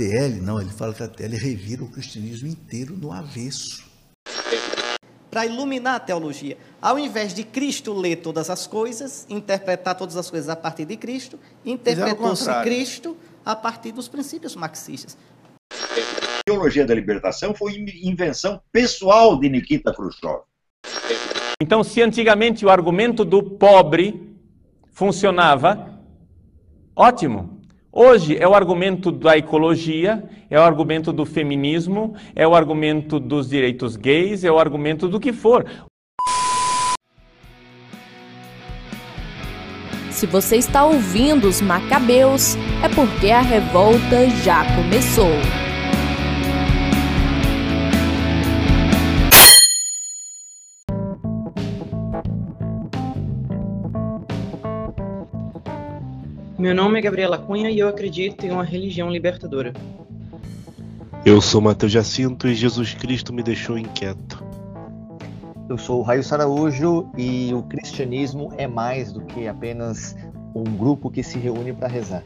TL, não, ele fala que a TL revira o cristianismo inteiro no avesso. Para iluminar a teologia, ao invés de Cristo ler todas as coisas, interpretar todas as coisas a partir de Cristo, interpretou-se Cristo a partir dos princípios marxistas. A teologia da libertação foi invenção pessoal de Nikita Khrushchev. Então, se antigamente o argumento do pobre funcionava, ótimo. Hoje é o argumento da ecologia, é o argumento do feminismo, é o argumento dos direitos gays, é o argumento do que for. Se você está ouvindo os Macabeus, é porque a revolta já começou. Meu nome é Gabriela Cunha e eu acredito em uma religião libertadora. Eu sou Mateus Jacinto e Jesus Cristo me deixou inquieto. Eu sou o Raio Saraújo e o cristianismo é mais do que apenas um grupo que se reúne para rezar.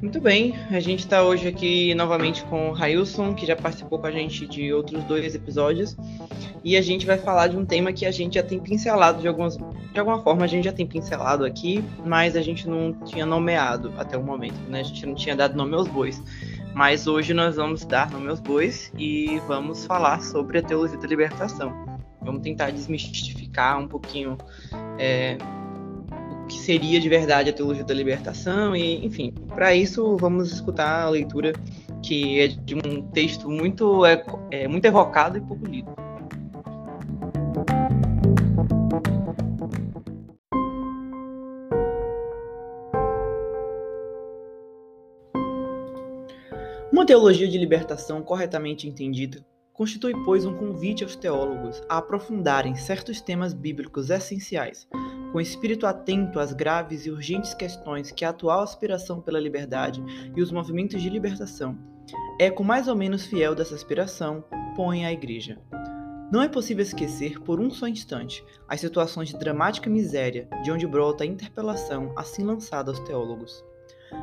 Muito bem, a gente está hoje aqui novamente com o Railson, que já participou com a gente de outros dois episódios, e a gente vai falar de um tema que a gente já tem pincelado de, algumas, de alguma forma, a gente já tem pincelado aqui, mas a gente não tinha nomeado até o momento, né? A gente não tinha dado nome aos bois. Mas hoje nós vamos dar nome aos bois e vamos falar sobre a teologia da libertação. Vamos tentar desmistificar um pouquinho é, o que seria de verdade a teologia da libertação e, enfim, para isso vamos escutar a leitura que é de um texto muito é, é muito evocado e pouco lido. Uma teologia de libertação corretamente entendida constitui, pois, um convite aos teólogos a aprofundarem certos temas bíblicos essenciais, com espírito atento às graves e urgentes questões que a atual aspiração pela liberdade e os movimentos de libertação, eco mais ou menos fiel dessa aspiração, põe à Igreja. Não é possível esquecer por um só instante as situações de dramática miséria de onde brota a interpelação assim lançada aos teólogos.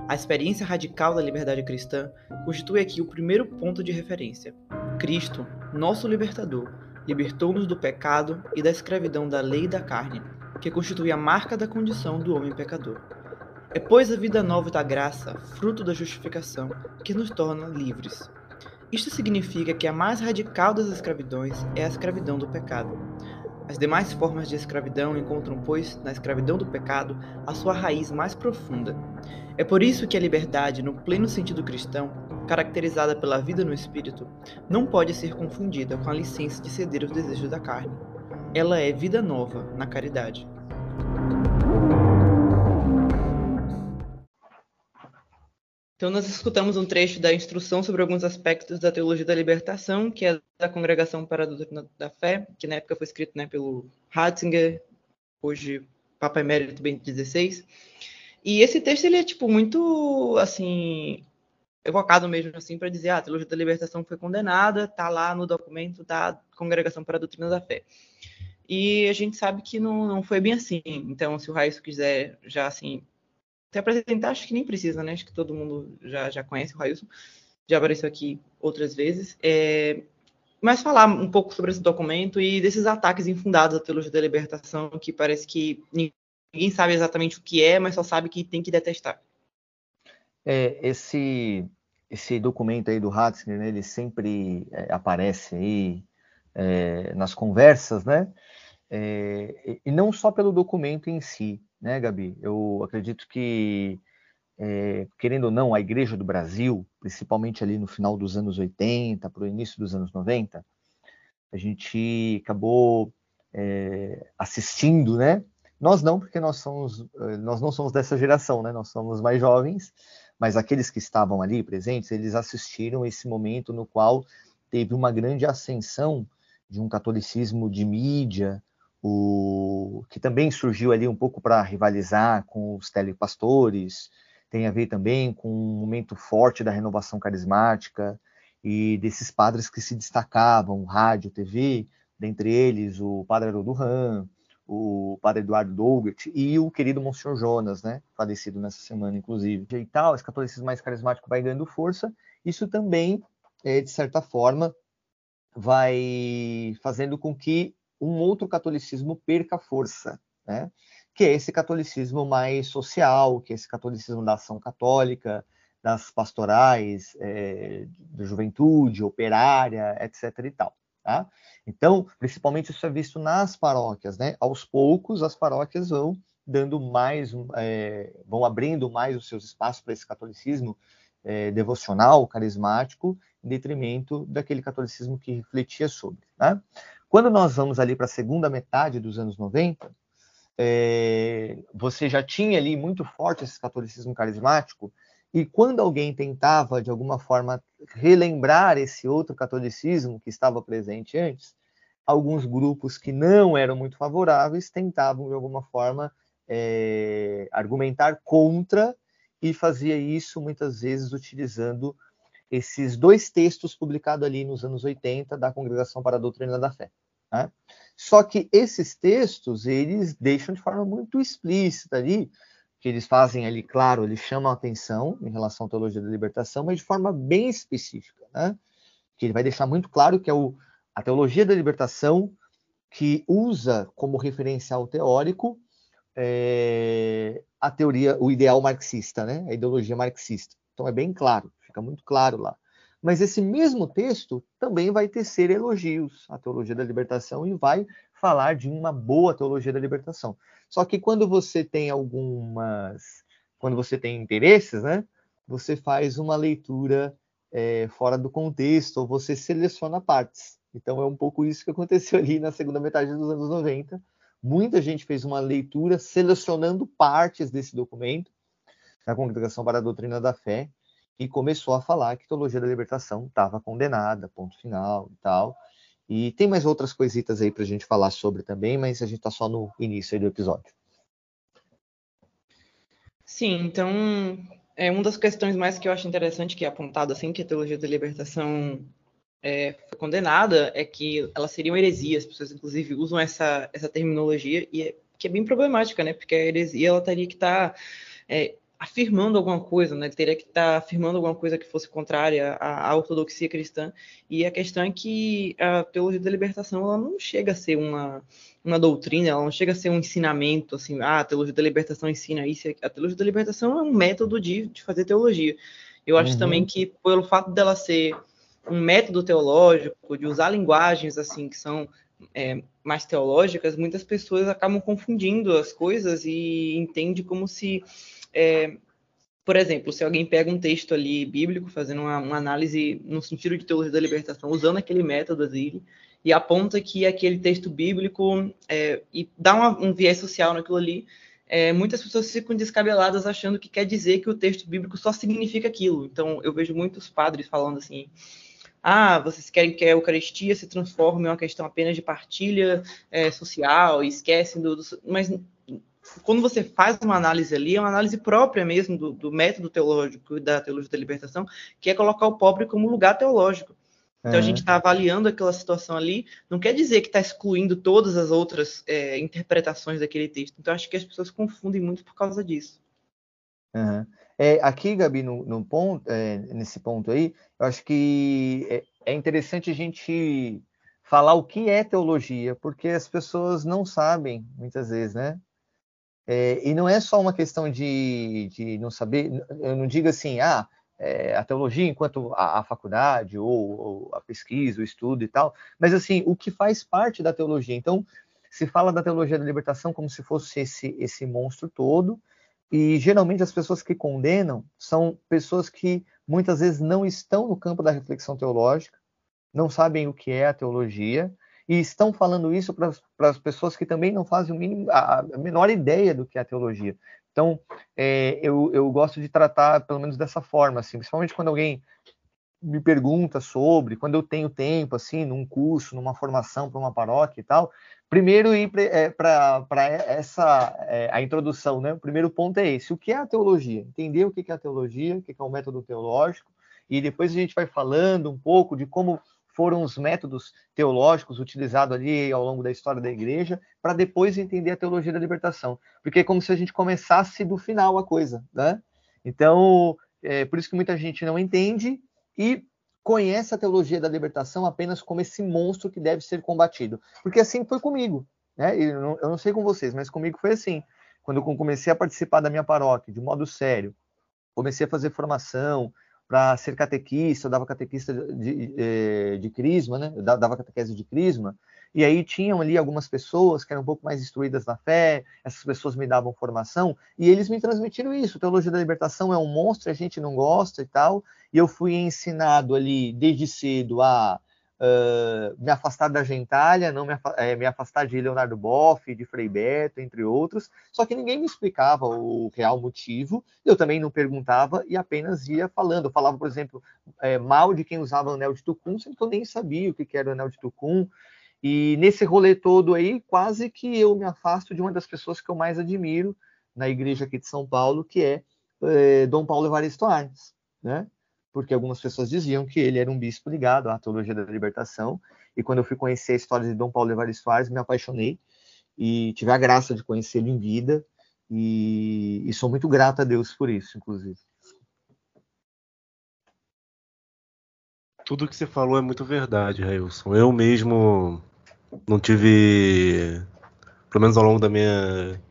A experiência radical da liberdade cristã constitui aqui o primeiro ponto de referência. Cristo, nosso libertador, libertou-nos do pecado e da escravidão da lei da carne, que constitui a marca da condição do homem pecador. É, pois, a vida nova da graça, fruto da justificação, que nos torna livres. Isto significa que a mais radical das escravidões é a escravidão do pecado. As demais formas de escravidão encontram, pois, na escravidão do pecado, a sua raiz mais profunda. É por isso que a liberdade, no pleno sentido cristão, caracterizada pela vida no espírito, não pode ser confundida com a licença de ceder aos desejos da carne. Ela é vida nova na caridade. Então, nós escutamos um trecho da instrução sobre alguns aspectos da teologia da libertação, que é da Congregação para a Doutrina da Fé, que na época foi escrito né, pelo Ratzinger, hoje Papa Emérito Bento XVI. E esse texto ele é tipo muito assim evocado mesmo assim para dizer ah, a teologia da libertação foi condenada, está lá no documento da Congregação para a Doutrina da Fé. E a gente sabe que não, não foi bem assim. Então, se o Raísso quiser já assim se apresentar, acho que nem precisa, né? Acho que todo mundo já, já conhece o Railson, já apareceu aqui outras vezes. É, mas falar um pouco sobre esse documento e desses ataques infundados à teologia da libertação, que parece que ninguém sabe exatamente o que é, mas só sabe que tem que detestar. É, esse, esse documento aí do Ratzinger, né, ele sempre é, aparece aí é, nas conversas, né? É, e não só pelo documento em si, né, Gabi? Eu acredito que, é, querendo ou não, a Igreja do Brasil, principalmente ali no final dos anos 80, para o início dos anos 90, a gente acabou é, assistindo, né? Nós não, porque nós somos, nós não somos dessa geração, né? Nós somos mais jovens, mas aqueles que estavam ali presentes, eles assistiram esse momento no qual teve uma grande ascensão de um catolicismo de mídia, o que também surgiu ali um pouco para rivalizar com os telepastores, tem a ver também com um momento forte da renovação carismática e desses padres que se destacavam, rádio, TV, dentre eles o padre Haroldo Ram, o padre Eduardo Dougert e o querido Monsenhor Jonas, né, falecido nessa semana, inclusive. E tal, esse catolicismo mais carismático vai ganhando força, isso também, é, de certa forma, vai fazendo com que um outro catolicismo perca força, né? que é esse catolicismo mais social, que é esse catolicismo da ação católica, das pastorais, é, da juventude, operária, etc. e tal. Tá? Então, principalmente isso é visto nas paróquias, né? Aos poucos, as paróquias vão dando mais, é, vão abrindo mais os seus espaços para esse catolicismo é, devocional, carismático, em detrimento daquele catolicismo que refletia sobre. Né? Quando nós vamos ali para a segunda metade dos anos 90, é, você já tinha ali muito forte esse catolicismo carismático, e quando alguém tentava, de alguma forma, relembrar esse outro catolicismo que estava presente antes, alguns grupos que não eram muito favoráveis tentavam, de alguma forma, é, argumentar contra e fazia isso muitas vezes utilizando esses dois textos publicados ali nos anos 80 da Congregação para a Doutrina da Fé. Né? Só que esses textos, eles deixam de forma muito explícita ali que eles fazem ali, claro, eles chamam a atenção em relação à teologia da libertação, mas de forma bem específica, né? Que ele vai deixar muito claro que é o, a teologia da libertação que usa como referencial teórico é, a teoria, o ideal marxista, né? A ideologia marxista. Então é bem claro, fica muito claro lá. Mas esse mesmo texto também vai tecer elogios à teologia da libertação e vai falar de uma boa teologia da libertação. Só que quando você tem algumas, quando você tem interesses, né, você faz uma leitura é, fora do contexto, ou você seleciona partes. Então é um pouco isso que aconteceu ali na segunda metade dos anos 90. Muita gente fez uma leitura selecionando partes desse documento da Congregação para a Doutrina da Fé e começou a falar que a teologia da libertação estava condenada, ponto final e tal. E tem mais outras coisitas aí para a gente falar sobre também, mas a gente está só no início do episódio. Sim, então é uma das questões mais que eu acho interessante que é apontado assim que a teologia da libertação é, foi condenada é que ela seria uma heresia. As pessoas inclusive usam essa essa terminologia e é, que é bem problemática, né? Porque a heresia ela teria que estar tá, é, afirmando alguma coisa, né? Ele teria que estar tá afirmando alguma coisa que fosse contrária à, à, ortodoxia cristã. E a questão é que a teologia da libertação ela não chega a ser uma, uma doutrina, ela não chega a ser um ensinamento, assim, ah, a teologia da libertação ensina isso. A teologia da libertação é um método de, de fazer teologia. Eu acho uhum. também que pelo fato dela ser um método teológico, de usar linguagens assim que são é, mais teológicas, muitas pessoas acabam confundindo as coisas e entendem como se é, por exemplo, se alguém pega um texto ali bíblico, fazendo uma, uma, análise no sentido de teologia da libertação, usando aquele método Azile, e aponta que aquele texto bíblico é, e dá uma, um viés social naquilo ali, é, muitas pessoas ficam descabeladas achando que quer dizer que o texto bíblico só significa aquilo. Então, eu vejo muitos padres falando assim: ah, vocês querem que a Eucaristia se transforme em uma questão apenas de partilha é, social e esquecem do, do. Mas quando você faz uma análise ali, é uma análise própria mesmo do, do método teológico da teologia da libertação, que é colocar o pobre como lugar teológico. Então, a gente está avaliando aquela situação ali, não quer dizer que está excluindo todas as outras é, interpretações daquele texto. Então, acho que as pessoas confundem muito por causa disso. Uhum. É, aqui, Gabi, no, no ponto, é, nesse ponto aí, eu acho que é, é interessante a gente falar o que é teologia, porque as pessoas não sabem, muitas vezes, né? É, e não é só uma questão de, de não saber, eu não digo assim, ah, é, a teologia enquanto a, a faculdade, ou, ou, a pesquisa, o estudo e tal, mas assim, o que faz parte da teologia. Então, se fala da teologia da libertação como se fosse esse, esse monstro todo, e geralmente as pessoas que condenam são pessoas que muitas vezes não estão no campo da reflexão teológica, não sabem o que é a teologia, e estão falando isso para as pessoas que também não fazem mínimo, a, a, menor ideia do que é a teologia. Então, é, eu, eu gosto de tratar pelo menos dessa forma, assim, principalmente quando alguém me pergunta sobre, quando eu tenho tempo, assim, num curso, numa formação para uma paróquia e tal, primeiro ir para é, essa, é, a introdução, né? O primeiro ponto é esse, o que é a teologia? Entender o que é a teologia, o que é o método teológico, e depois a gente vai falando um pouco de como foram os métodos teológicos utilizados ali ao longo da história da igreja para depois entender a teologia da libertação. Porque é como se a gente começasse do final a coisa, né? Então, é por isso que muita gente não entende e conhece a teologia da libertação apenas como esse monstro que deve ser combatido. Porque assim foi comigo, né? Eu não, eu não sei com vocês, mas comigo foi assim. Quando eu comecei a participar da minha paróquia de modo sério, comecei a fazer formação, para ser catequista, eu dava catequista de, de, eh, de, crisma, né? Eu dava catequese de crisma, e aí tinham ali algumas pessoas que eram um pouco mais instruídas na fé, essas pessoas me davam formação, e eles me transmitiram isso. Teologia da libertação é um monstro, a gente não gosta e tal, e eu fui ensinado ali desde cedo a uh, me afastar da gentalha, não me, é, me, afastar de Leonardo Boff, de Frei Beto, entre outros, só que ninguém me explicava o real motivo, eu também não perguntava e apenas ia falando. Eu falava, por exemplo, é, mal de quem usava o anel de Tucum, sendo que eu nem sabia o que era o anel de Tucum, e nesse rolê todo aí, quase que eu me afasto de uma das pessoas que eu mais admiro na igreja aqui de São Paulo, que é, é Dom Paulo Evaristo Arnes, né? Porque algumas pessoas diziam que ele era um bispo ligado à teologia da libertação. E quando eu fui conhecer a história de Dom Paulo Evaristo Soares, me apaixonei e tive a graça de conhecê-lo em vida. E, e, sou muito grato a Deus por isso, inclusive. Tudo que você falou é muito verdade, Railson. Eu mesmo não tive, pelo menos ao longo da minha,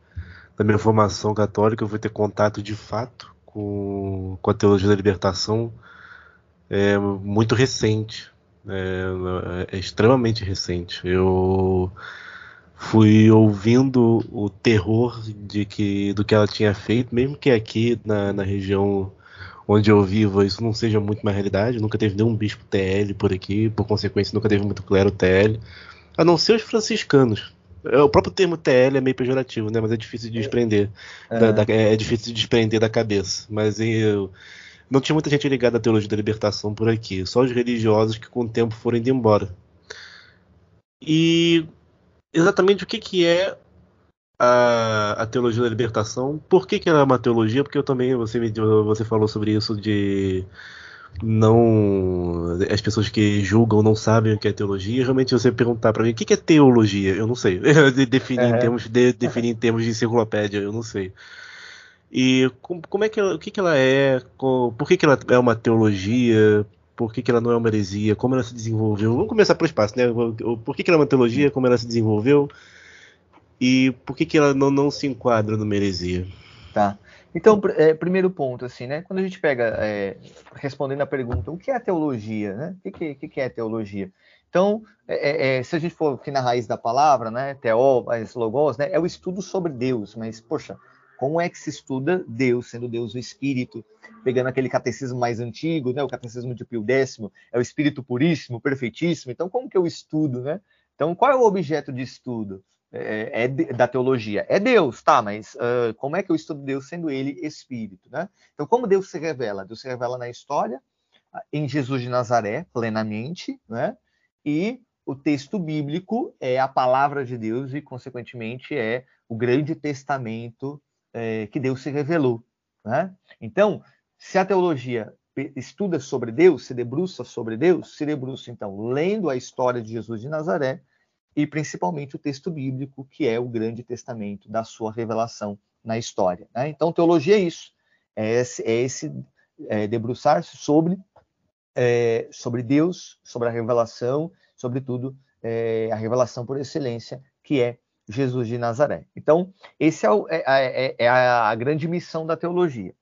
da minha formação católica, eu fui ter contato de fato com, com a teologia da libertação é muito recente, é, é extremamente recente. Eu fui ouvindo o terror de que do que ela tinha feito, mesmo que aqui na, na região onde eu vivo isso não seja muito uma realidade. Nunca teve nenhum bispo TL por aqui, por consequência nunca teve muito clero TL, a não ser os franciscanos. É, o próprio termo TL é meio pejorativo, né? Mas é difícil de desprender. É, da, da, é difícil de desprender da cabeça. Mas eu, não tinha muita gente ligada à teologia da libertação por aqui, só os religiosos que com o tempo foram indo embora. E exatamente o que, que é a, a teologia da libertação? Por que, que ela é uma teologia? Porque eu também, você, me, você falou sobre isso de não as pessoas que julgam não sabem o que é teologia. Realmente você perguntar para mim o que é teologia, eu não sei. definir em termos de definir em termos de enciclopédia, eu não sei. E como é que ela, o que, que ela é, por que, que ela é uma teologia, por que, que ela não é uma heresia, como ela se desenvolveu. Vamos começar pelo espaço, né? Por que, que ela é uma teologia, como ela se desenvolveu e por que, que ela não, não se enquadra numa heresia. Tá. Então, é, primeiro ponto, assim, né? Quando a gente pega, é, respondendo a pergunta, o que é teologia, né? O que, que, que é teologia? Então, é, é, é, se a gente for aqui na raiz da palavra, né? Teó, logos, né? É o estudo sobre Deus, mas, poxa, como é que se estuda Deus, sendo Deus o Espírito, pegando aquele catecismo mais antigo, né, o catecismo de Pio X, é o Espírito puríssimo, perfeitíssimo. Então, como que eu estudo, né? Então, qual é o objeto de estudo é, é da teologia? É Deus, tá? Mas uh, como é que eu estudo Deus sendo Ele Espírito, né? Então, como Deus se revela? Deus se revela na história, em Jesus de Nazaré, plenamente, né? E o texto bíblico é a palavra de Deus e, consequentemente, é o grande testamento é, que Deus se revelou. Né? Então, se a teologia estuda sobre Deus, se debruça sobre Deus, se debruça, então, lendo a história de Jesus de Nazaré e principalmente o texto bíblico, que é o grande testamento da sua revelação na história. Né? Então, teologia é isso, é esse, é esse é, debruçar-se sobre, é, sobre Deus, sobre a revelação, sobretudo é, a revelação por excelência, que é Jesus de Nazaré. Então, esse é, o, é, é, é, a grande missão da teologia.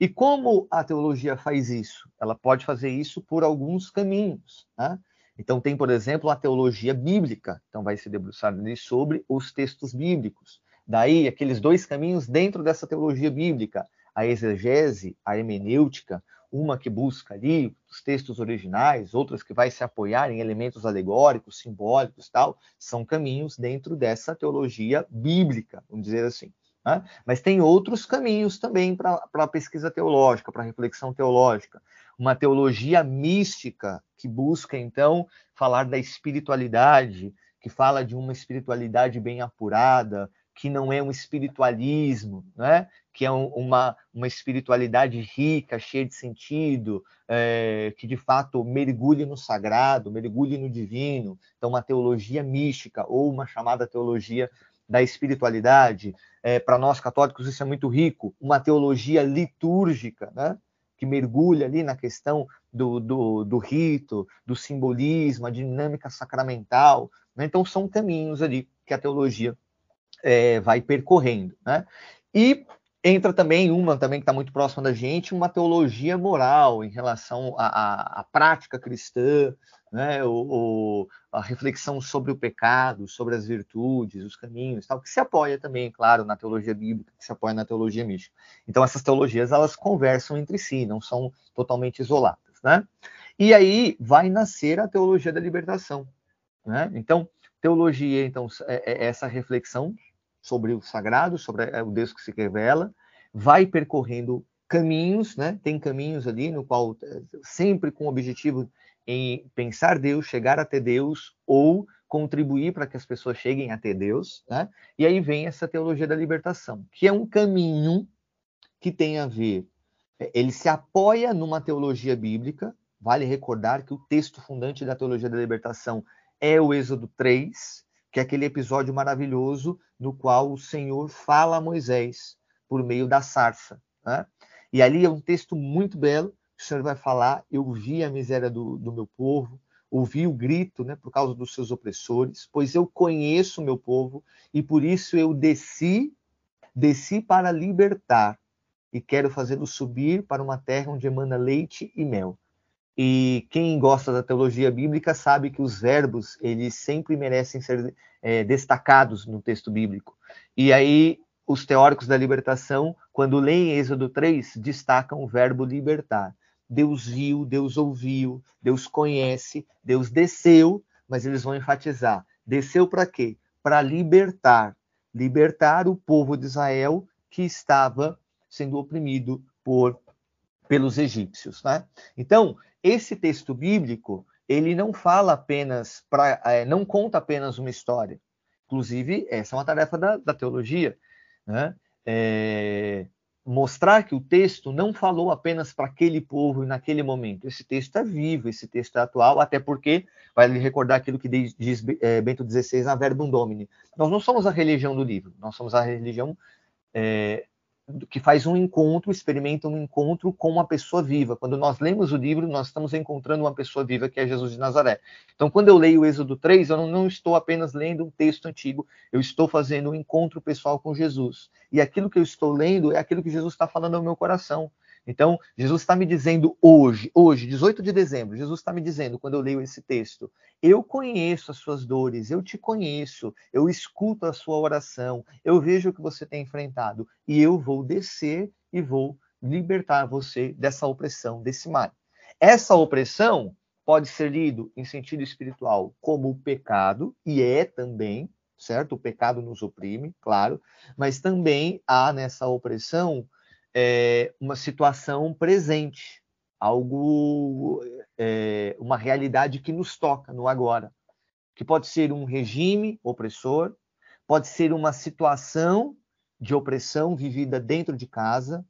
E como a teologia faz isso? Ela pode fazer isso por alguns caminhos. Né? Então, tem, por exemplo, a teologia bíblica. Então, vai se debruçar sobre os textos bíblicos. Daí, aqueles dois caminhos dentro dessa teologia bíblica: a exegese, a hermenêutica, uma que busca ali os textos originais, outras que vai se apoiar em elementos alegóricos, simbólicos, tal, são caminhos dentro dessa teologia bíblica, vamos dizer assim. Né? Mas tem outros caminhos também para a pesquisa teológica, para a reflexão teológica. Uma teologia mística que busca então falar da espiritualidade, que fala de uma espiritualidade bem apurada, que não é um espiritualismo, né? que é um, uma, uma espiritualidade rica, cheia de sentido, é, que de fato mergulhe no sagrado, mergulhe no divino. Então, uma teologia mística ou uma chamada teologia da espiritualidade. É, Para nós católicos, isso é muito rico. Uma teologia litúrgica, né? que mergulha ali na questão do, do, do rito, do simbolismo, a dinâmica sacramental. Né? Então, são caminhos ali que a teologia é, vai percorrendo. Né? E entra também uma também que está muito próxima da gente, uma teologia moral em relação à, à, à prática cristã, né? O, o, a reflexão sobre o pecado, sobre as virtudes, os caminhos, tal, que se apoia também, claro, na teologia bíblica, que se apoia na teologia mística. Então essas teologias elas conversam entre si, não são totalmente isoladas, né? E aí vai nascer a teologia da libertação, né? Então teologia, então é, é essa reflexão sobre o sagrado, sobre é, o Deus que se revela, vai percorrendo caminhos, né? Tem caminhos ali no qual é, sempre com o objetivo em pensar Deus, chegar até Deus ou contribuir para que as pessoas cheguem até Deus, né? E aí vem essa teologia da libertação, que é um caminho que tem a ver, é, ele se apoia numa teologia bíblica, vale recordar que o texto fundante da teologia da libertação é o Êxodo 3, que é aquele episódio maravilhoso no qual o Senhor fala a Moisés por meio da sarça. Né? E ali é um texto muito belo. O Senhor vai falar: Eu vi a miséria do, do meu povo, ouvi o grito né, por causa dos seus opressores, pois eu conheço o meu povo e por isso eu desci, desci para libertar e quero fazê-lo subir para uma terra onde emana leite e mel. E quem gosta da teologia bíblica sabe que os verbos eles sempre merecem ser é, destacados no texto bíblico. E aí os teóricos da libertação, quando leem Êxodo 3, destacam o verbo libertar. Deus viu, Deus ouviu, Deus conhece, Deus desceu, mas eles vão enfatizar: desceu para quê? Para libertar, libertar o povo de Israel que estava sendo oprimido por pelos egípcios, né? Então, esse texto bíblico, ele não fala apenas, pra, é, não conta apenas uma história. Inclusive, essa é uma tarefa da, da teologia, né? É, mostrar que o texto não falou apenas para aquele povo e naquele momento. Esse texto é vivo, esse texto é atual, até porque, vai lhe recordar aquilo que diz, é, Bento XVI na Verbum Domini. Nós não somos a religião do livro, nós somos a religião é, que faz um encontro, experimenta um encontro com uma pessoa viva. Quando nós lemos o livro, nós estamos encontrando uma pessoa viva que é Jesus de Nazaré. Então, quando eu leio o Êxodo 3, eu não, estou apenas lendo um texto antigo, eu estou fazendo um encontro pessoal com Jesus. E aquilo que eu estou lendo é aquilo que Jesus está falando ao meu coração. Então, Jesus está me dizendo hoje, hoje, 18 de dezembro, Jesus está me dizendo, quando eu leio esse texto, eu conheço as suas dores, eu te conheço, eu escuto a sua oração, eu vejo o que você tem enfrentado e eu vou descer e vou libertar você dessa opressão, desse mal. Essa opressão pode ser lido em sentido espiritual como o pecado, e é também, certo? O pecado nos oprime, claro, mas também há nessa opressão é, uma situação presente, algo, é, uma realidade que nos toca no agora, que pode ser um regime opressor, pode ser uma situação de opressão vivida dentro de casa,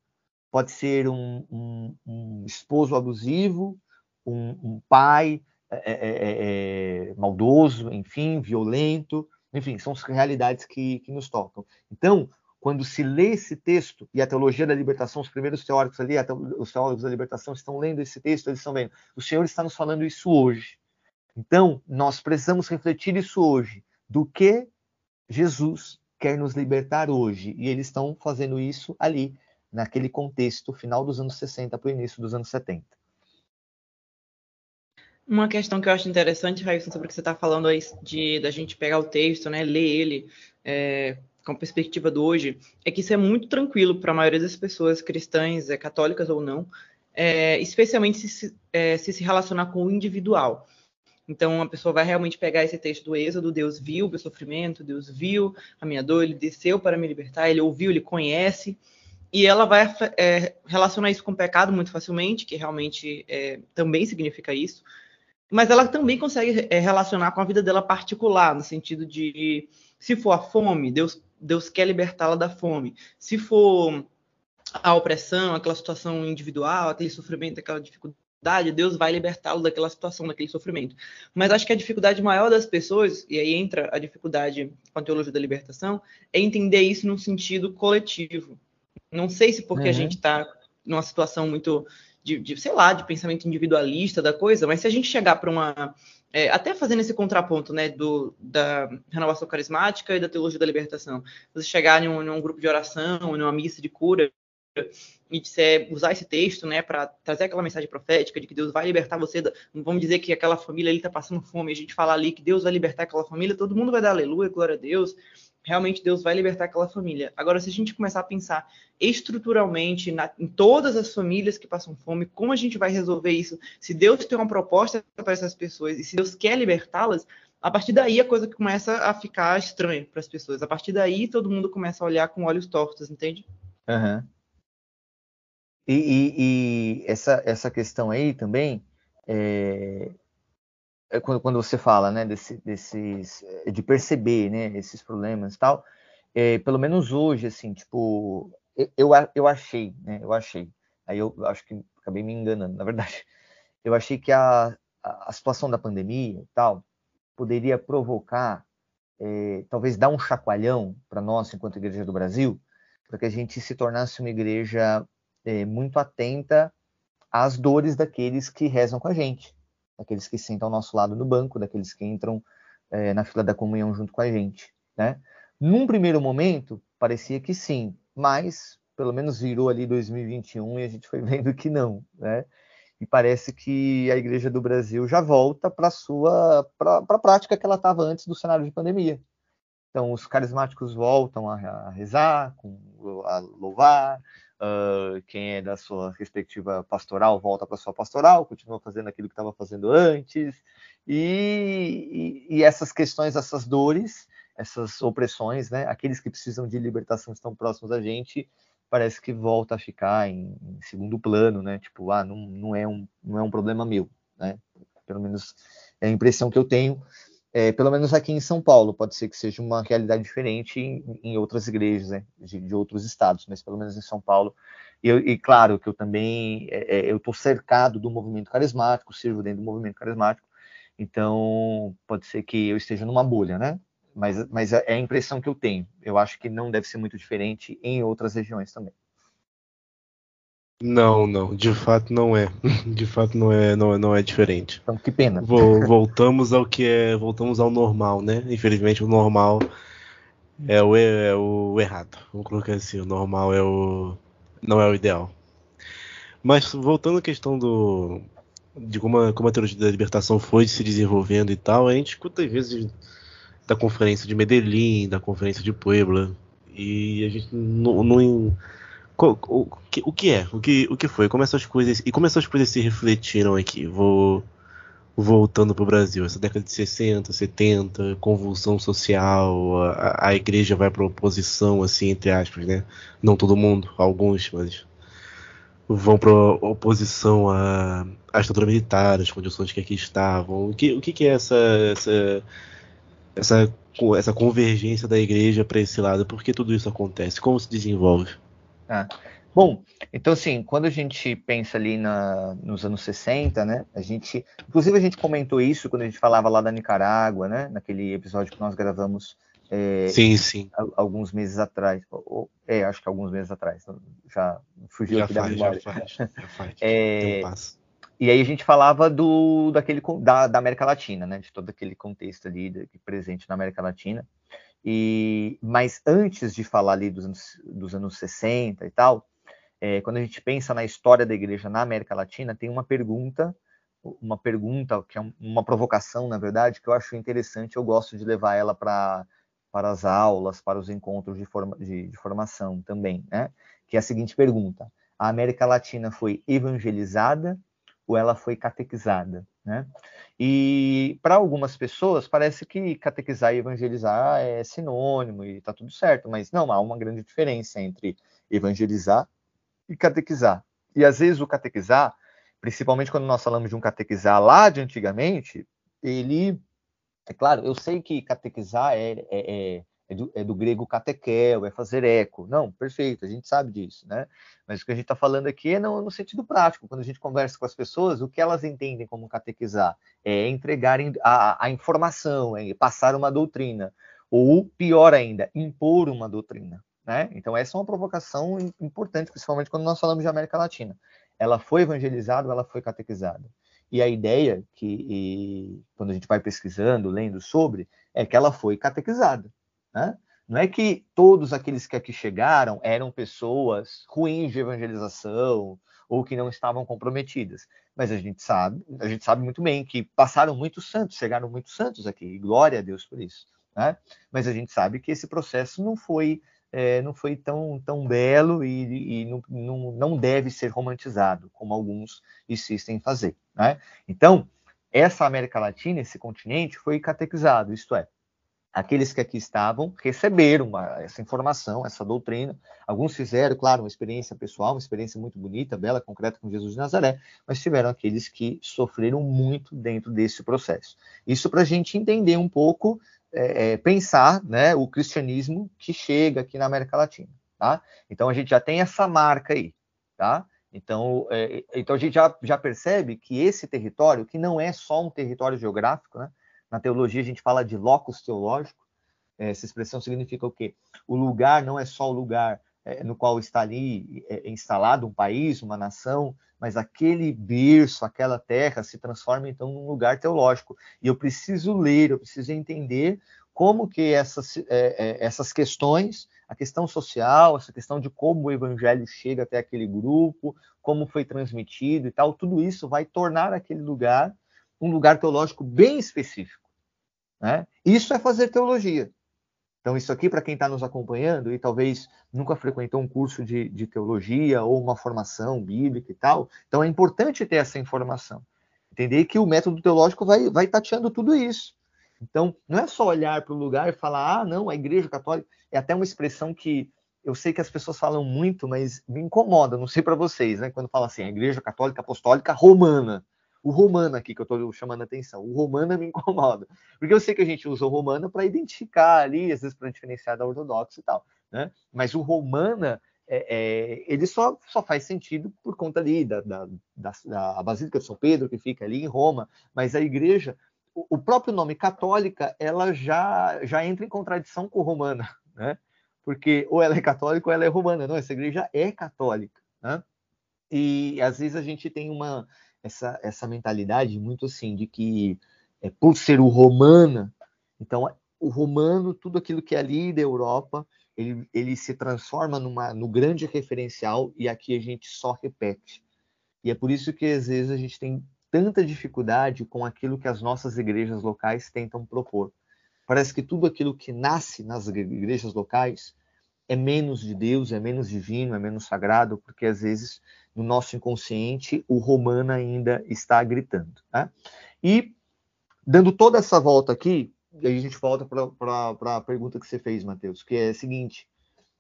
pode ser um, um, um esposo abusivo, um, um pai é, é, é, é maldoso, enfim, violento, enfim, são as realidades que, que nos tocam. Então, quando se lê esse texto, e a teologia da libertação, os primeiros teóricos ali, os teólogos da libertação estão lendo esse texto, eles estão vendo, o Senhor está nos falando isso hoje. Então, nós precisamos refletir isso hoje, do que Jesus quer nos libertar hoje. E eles estão fazendo isso ali, naquele contexto, final dos anos 60 para o início dos anos 70. Uma questão que eu acho interessante, Raíssa, sobre o que você está falando aí, de da gente pegar o texto, né, ler ele, é, com a perspectiva do hoje, é que isso é muito tranquilo para a maioria das pessoas cristãs, é, católicas ou não, é, especialmente se se, é, se se relacionar com o individual. Então, a pessoa vai realmente pegar esse texto do Êxodo, Deus viu o meu sofrimento, Deus viu a minha dor, ele desceu para me libertar, ele ouviu, ele conhece, e ela vai é, relacionar isso com o pecado muito facilmente, que realmente é, também significa isso, mas ela também consegue é, relacionar com a vida dela particular, no sentido de se for a fome, Deus, Deus quer libertá-la da fome. Se for a opressão, aquela situação individual, aquele sofrimento, aquela dificuldade, Deus vai libertá-lo daquela situação, daquele sofrimento. Mas acho que a dificuldade maior das pessoas, e aí entra a dificuldade com a teologia da libertação, é entender isso num sentido coletivo. Não sei se porque uhum. a gente está numa situação muito de, de, sei lá, de pensamento individualista da coisa, mas se a gente chegar para uma. É, até fazendo esse contraponto né, do, da renovação carismática e da teologia da libertação, você chegar em um, grupo de oração, em uma missa de cura, e disser, usar esse texto, né, para trazer aquela mensagem profética de que Deus vai libertar você, da, vamos dizer que aquela família ali está passando fome, a gente falar ali que Deus vai libertar aquela família, todo mundo vai dar aleluia, glória a Deus, realmente Deus vai libertar aquela família. Agora, se a gente começar a pensar estruturalmente na, em todas as famílias que passam fome, como a gente vai resolver isso? Se Deus tem uma proposta para essas pessoas e se Deus quer libertá-las, a partir daí a coisa começa a ficar estranha para as pessoas. A partir daí todo mundo começa a olhar com olhos tortos, entende? Uhum. E, e, e, essa, essa questão aí também, é, quando, quando você fala, né, desse, desses, é, de perceber, né, esses problemas e tal, é, pelo menos hoje, assim, tipo, eu, eu achei, né, eu achei, aí eu acho que acabei me enganando, na verdade, eu achei que a, a situação da pandemia e tal poderia provocar, é, talvez dar um chacoalhão para nós, enquanto Igreja do Brasil, para que a gente se tornasse uma igreja é, muito atenta às dores daqueles que rezam com a gente, daqueles que sentam ao nosso lado no banco, daqueles que entram é, na fila da comunhão junto com a gente, né? Num primeiro momento, parecia que sim, mas pelo menos virou ali 2021 e a gente foi vendo que não, né? E parece que a Igreja do Brasil já volta para a sua para a prática que ela estava antes do cenário de pandemia. Então, os carismáticos voltam a, a rezar, a louvar, Uh, quem é da sua respectiva pastoral volta para sua pastoral, continua fazendo aquilo que estava fazendo antes, e, e, e, essas questões, essas dores, essas opressões, né, aqueles que precisam de libertação estão próximos a gente, parece que volta a ficar em, em segundo plano, né, tipo, ah, não, não, é um, não é um problema meu, né, pelo menos é a impressão que eu tenho, é, pelo menos aqui em São Paulo, pode ser que seja uma realidade diferente em, em outras igrejas né, de, de, outros estados, mas pelo menos em São Paulo. E, eu, e claro que eu também é, é eu estou cercado do movimento carismático, sirvo dentro do movimento carismático, então pode ser que eu esteja numa bolha, né? Mas, mas é a impressão que eu tenho. Eu acho que não deve ser muito diferente em outras regiões também. Não, não, de fato não é. De fato não é, não, não é diferente. Então, que pena. voltamos ao que é, voltamos ao normal, né? Infelizmente o normal é o, é o errado. Vamos colocar assim, o normal é o não é o ideal. Mas voltando à questão do de como a, como a teologia da libertação foi se desenvolvendo e tal, a gente escuta às vezes da conferência de Medellín, da conferência de Puebla, e a gente não, não o, que, o que é? O que, o que foi? Como essas coisas. E como essas coisas se refletiram aqui? Vou voltando para o Brasil, essa década de 60, 70, convulsão social, a, a igreja vai para oposição, assim, entre aspas, né? Não todo mundo, alguns, mas vão para oposição à, à estrutura militar, às condições que aqui estavam. O que, o que, que é essa, essa, essa, essa convergência da igreja para esse lado? Por que tudo isso acontece? Como se desenvolve? Ah. Bom, então assim, quando a gente pensa ali na, nos anos 60, né, a gente, inclusive a gente comentou isso quando a gente falava lá da Nicarágua, né, naquele episódio que nós gravamos é, sim, sim. alguns meses atrás, ou, é, acho que alguns meses atrás, já fugiu já aqui faz, da memória. Já faz, já faz. é, e aí a gente falava do daquele da, da América Latina, né, de todo aquele contexto ali de, presente na América Latina. E, mas antes de falar ali dos anos, dos anos 60 e tal, é, quando a gente pensa na história da igreja na América Latina, tem uma pergunta, uma pergunta que é uma provocação, na verdade, que eu acho interessante, eu gosto de levar ela para para as aulas, para os encontros de, forma, de, de formação também, né? Que é a seguinte pergunta: a América Latina foi evangelizada ou ela foi catequizada? Né? E para algumas pessoas parece que catequizar e evangelizar é sinônimo e está tudo certo, mas não, há uma grande diferença entre evangelizar e catequizar. E às vezes o catequizar principalmente quando nós falamos de um catequizar lá de antigamente, ele, é claro, eu sei que catequizar é, é, é, é, do, é do, grego catequel, é fazer eco. Não, perfeito, a gente sabe disso, né? Mas o que a gente está falando aqui é no, no, sentido prático. Quando a gente conversa com as pessoas, o que elas entendem como catequizar é entregar a, a informação, é passar uma doutrina, ou pior ainda, impor uma doutrina. Né? Então, essa é uma provocação importante, principalmente quando nós falamos de América Latina. Ela foi evangelizada, ela foi catequizada. E a ideia que, e, quando a gente vai pesquisando, lendo sobre, é que ela foi catequizada. Né? Não é que todos aqueles que aqui chegaram eram pessoas ruins de evangelização ou que não estavam comprometidas. Mas a gente sabe, a gente sabe muito bem que passaram muitos santos, chegaram muitos santos aqui, e glória a Deus por isso. Né? Mas a gente sabe que esse processo não foi é, não foi tão, tão belo e, e não, não, não, deve ser romantizado, como alguns insistem em fazer. Né? Então, essa América Latina, esse continente, foi catequizado, isto é, aqueles que aqui estavam receberam uma, essa informação, essa doutrina. Alguns fizeram, claro, uma experiência pessoal, uma experiência muito bonita, bela, concreta com Jesus de Nazaré, mas tiveram aqueles que sofreram muito dentro desse processo. Isso para a gente entender um pouco é, é, pensar né, o cristianismo que chega aqui na América Latina. Tá? Então a gente já tem essa marca aí. Tá? Então, é, então a gente já, já percebe que esse território, que não é só um território geográfico, né? Na teologia a gente fala de locus teológico, é, essa expressão significa o quê? O lugar não é só o lugar é, no qual está ali é, instalado um país, uma nação, mas aquele berço, aquela terra se transforma então num lugar teológico. E eu preciso ler, eu preciso entender como que essas, essas questões, a questão social, essa questão de como o evangelho chega até aquele grupo, como foi transmitido e tal, tudo isso vai tornar aquele lugar um lugar teológico bem específico. Né? Isso é fazer teologia. Então, isso aqui, para quem está nos acompanhando e talvez nunca frequentou um curso de, de, teologia ou uma formação bíblica e tal, então é importante ter essa informação. Entender que o método teológico vai, vai tateando tudo isso. Então, não é só olhar para o lugar e falar, ah, não, a igreja católica. É até uma expressão que eu sei que as pessoas falam muito, mas me incomoda, não sei para vocês, né? Quando fala assim, a igreja católica apostólica romana o romano aqui que eu estou chamando a atenção. O romana me incomoda. Porque eu sei que a gente usa o romana para identificar ali, às vezes para diferenciar da ortodoxa e tal. Né? Mas o romana, é, é, ele só, só faz sentido por conta ali da, da, da, da Basílica de São Pedro, que fica ali em Roma. Mas a igreja, o, o próprio nome católica, ela já, já entra em contradição com romana. Né? Porque ou ela é católica ou ela é romana. Não, essa igreja é católica. Né? E às vezes a gente tem uma essa, essa mentalidade muito assim, de que é, por ser o romana, então o romano, tudo aquilo que é ali da Europa, ele, ele se transforma numa, no grande referencial e aqui a gente só repete. E é por isso que às vezes a gente tem tanta dificuldade com aquilo que as nossas igrejas locais tentam propor. Parece que tudo aquilo que nasce nas igrejas locais é menos de Deus, é menos divino, é menos sagrado, porque às vezes no nosso inconsciente o romano ainda está gritando. Né? E dando toda essa volta aqui, aí a gente volta para a pergunta que você fez, Mateus, que é a seguinte: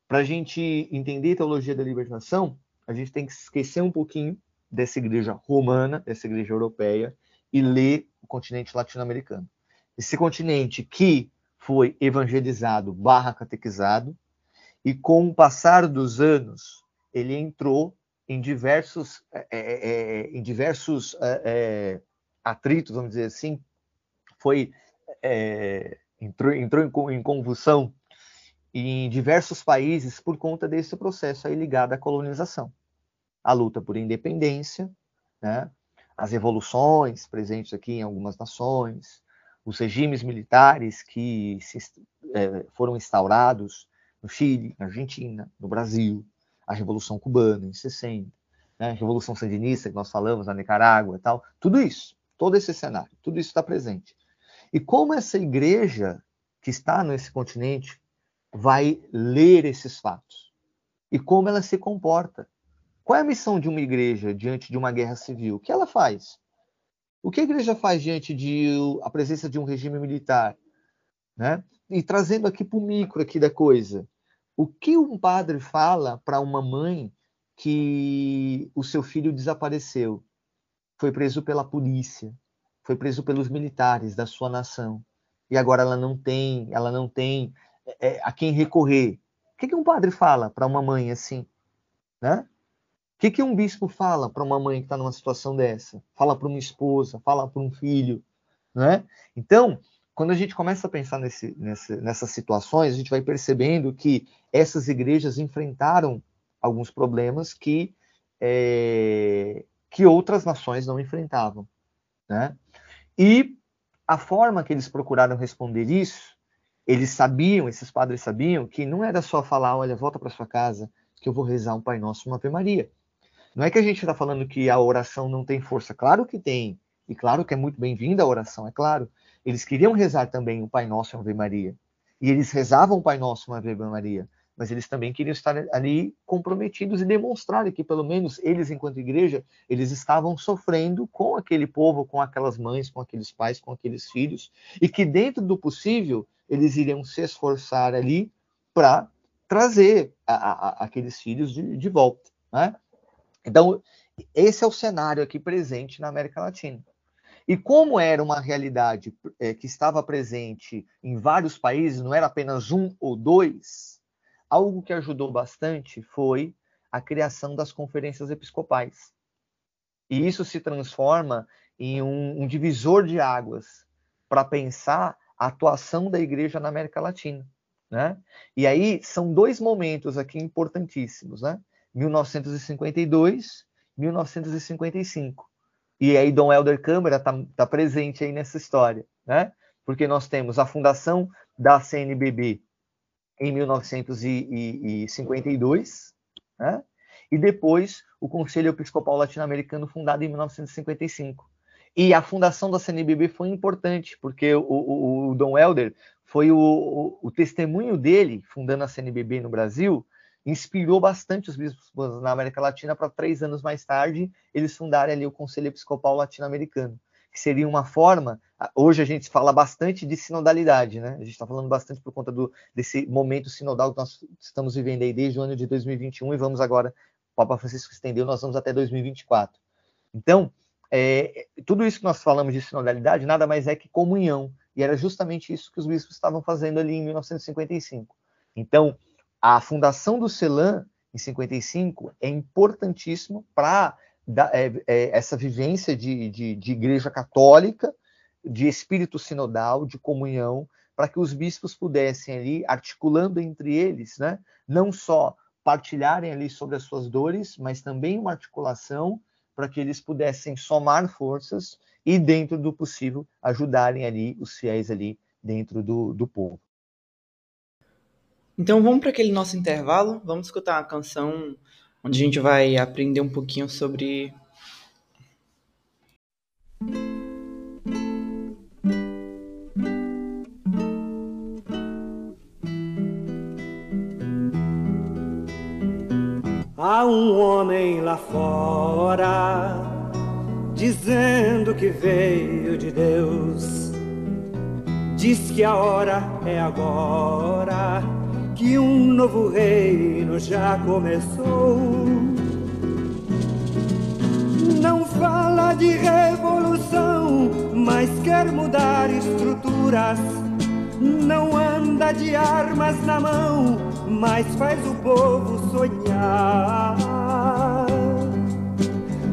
para a gente entender a teologia da libertação, a gente tem que esquecer um pouquinho dessa igreja romana, dessa igreja europeia, e ler o continente latino-americano. Esse continente que foi evangelizado barra catequizado, e com o passar dos anos, ele entrou em diversos, é, é, em diversos é, atritos, vamos dizer assim, foi entrou, entrou em convulsão em diversos países por conta desse processo aí ligado à colonização, a luta por independência, né? as revoluções presentes aqui em algumas nações, os regimes militares que se, foram instaurados no Chile, na Argentina, no Brasil, a Revolução Cubana em 60, né, a Revolução Sandinista que nós falamos na Nicarágua e tal, tudo isso, todo esse cenário, tudo isso está presente. E como essa igreja que está nesse continente vai ler esses fatos? E como ela se comporta? Qual é a missão de uma igreja diante de uma guerra civil? O que ela faz? O que a igreja faz diante de a presença de um regime militar? Né? E trazendo aqui para o micro aqui da coisa, o que um padre fala para uma mãe que o seu filho desapareceu? foi preso pela polícia, foi preso pelos militares da sua nação. E agora ela não tem, ela não tem é, é a quem recorrer. O que, que um padre fala para uma mãe assim? Né? O que, que um bispo fala para uma mãe que está numa situação dessa? Fala para uma esposa, fala para um filho, né? Então, quando a gente começa a pensar nesse, nessas situações, a gente vai percebendo que essas igrejas enfrentaram alguns problemas que, é, que outras nações não enfrentavam. Né? E a forma que eles procuraram responder isso, eles sabiam, esses padres sabiam, que não era só falar, olha, volta para sua casa, que eu vou rezar um Pai Nosso uma Ave Maria. Não é que a gente está falando que a oração não tem força, claro que tem, e claro que é muito bem-vinda a oração, é claro. Eles queriam rezar também o Pai Nosso e a Ave Maria. E eles rezavam o Pai Nosso e a Ave Maria mas eles também queriam estar ali comprometidos e demonstrar que, pelo menos, eles, enquanto igreja, eles estavam sofrendo com aquele povo, com aquelas mães, com aqueles pais, com aqueles filhos, e que, dentro do possível, eles iriam se esforçar ali para trazer a, a, aqueles filhos de, de volta. Né? Então, esse é o cenário aqui presente na América Latina. E como era uma realidade é, que estava presente em vários países, não era apenas um ou dois, Algo que ajudou bastante foi a criação das conferências episcopais. E isso se transforma em um, um divisor de águas para pensar a atuação da igreja na América Latina. Né? E aí são dois momentos aqui importantíssimos, né? 1952, 1955. E aí Dom Helder Câmara está tá presente aí nessa história, né? Porque nós temos a fundação da CNBB em 1952, né? e depois o Conselho Episcopal Latino-Americano, fundado em 1955. E a fundação da CNBB foi importante, porque o, o, o Dom Helder foi o, o, testemunho dele, fundando a CNBB no Brasil, inspirou bastante os bispos na América Latina para três anos mais tarde eles fundarem ali o Conselho Episcopal Latino-Americano que seria uma forma. Hoje a gente fala bastante de sinodalidade, né? A gente está falando bastante por conta do, desse momento sinodal que nós estamos vivendo aí desde o ano de 2021 e vamos agora, o Papa Francisco estendeu, nós vamos até 2024. Então, é, tudo isso que nós falamos de sinodalidade nada mais é que comunhão, e era justamente isso que os bispos estavam fazendo ali em 1955. Então, a fundação do CELAM em 55 é importantíssimo para é, é, essa vivência de, de, de igreja católica, de espírito sinodal, de comunhão, para que os bispos pudessem ali, articulando entre eles, né, não só partilharem ali sobre as suas dores, mas também uma articulação para que eles pudessem somar forças e, dentro do possível, ajudarem ali os fiéis ali dentro do, do povo. Então vamos para aquele nosso intervalo, vamos escutar uma canção onde a gente vai aprender um pouquinho sobre Há um homem lá fora dizendo que veio de Deus. Diz que a hora é agora que um novo reino já começou. Não fala de revolução, mas quer mudar estruturas. Não anda de armas na mão, mas faz o povo sonhar.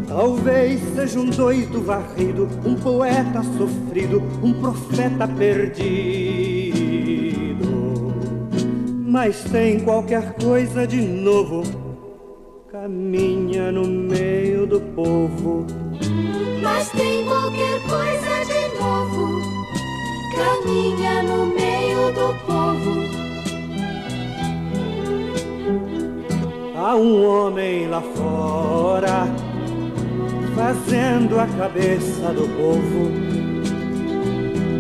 Talvez seja um doido varrido, um poeta sofrido, um profeta perdido mas tem qualquer coisa de novo. Caminha no meio do povo. Mas tem qualquer coisa de novo. Caminha no meio do povo. Há um homem lá fora fazendo a cabeça do povo.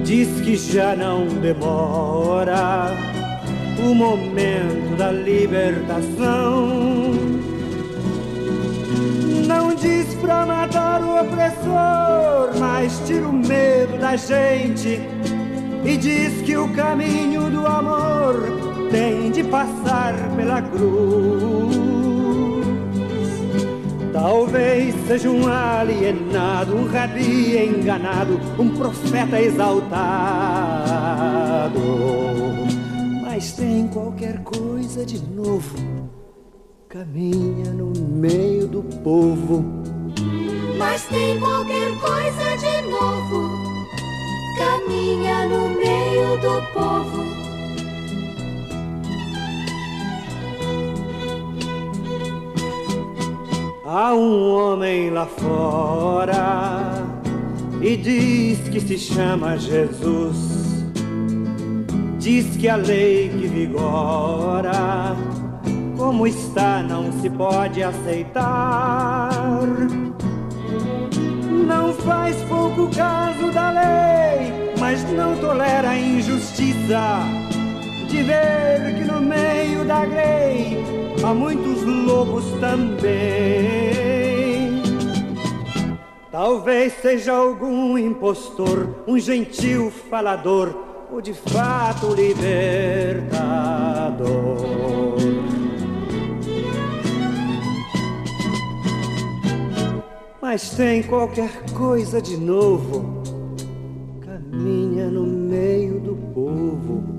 Diz que já não demora o momento da libertação. Não diz pra matar o opressor, mas tira o medo da gente e diz que o caminho do amor tem de passar pela cruz. Talvez seja um alienado, um rabi enganado, um profeta exaltado. Mas tem qualquer coisa de novo, caminha no meio do povo. Mas tem qualquer coisa de novo, caminha no meio do povo. Há um homem lá fora e diz que se chama Jesus. Diz que a lei que vigora, como está, não se pode aceitar. Não faz pouco caso da lei, mas não tolera a injustiça de ver que no meio da grei há muitos lobos também. Talvez seja algum impostor, um gentil falador, ou de fato libertador. Mas tem qualquer coisa de novo, caminha no meio do povo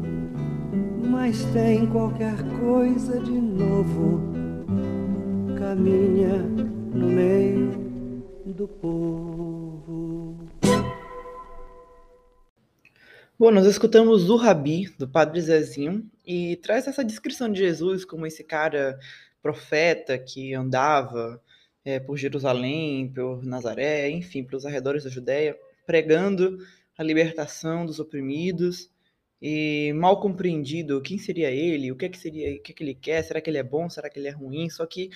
mas tem qualquer coisa de novo. Caminha no meio do povo. Bom, nós escutamos o Rabi, do Padre Zezinho, e traz essa descrição de Jesus como esse cara profeta que andava é, por Jerusalém, por Nazaré, enfim, pelos arredores da Judéia, pregando a libertação dos oprimidos e mal compreendido quem seria ele, o que é que seria, o que é que ele quer, será que ele é bom, será que ele é ruim? Só que,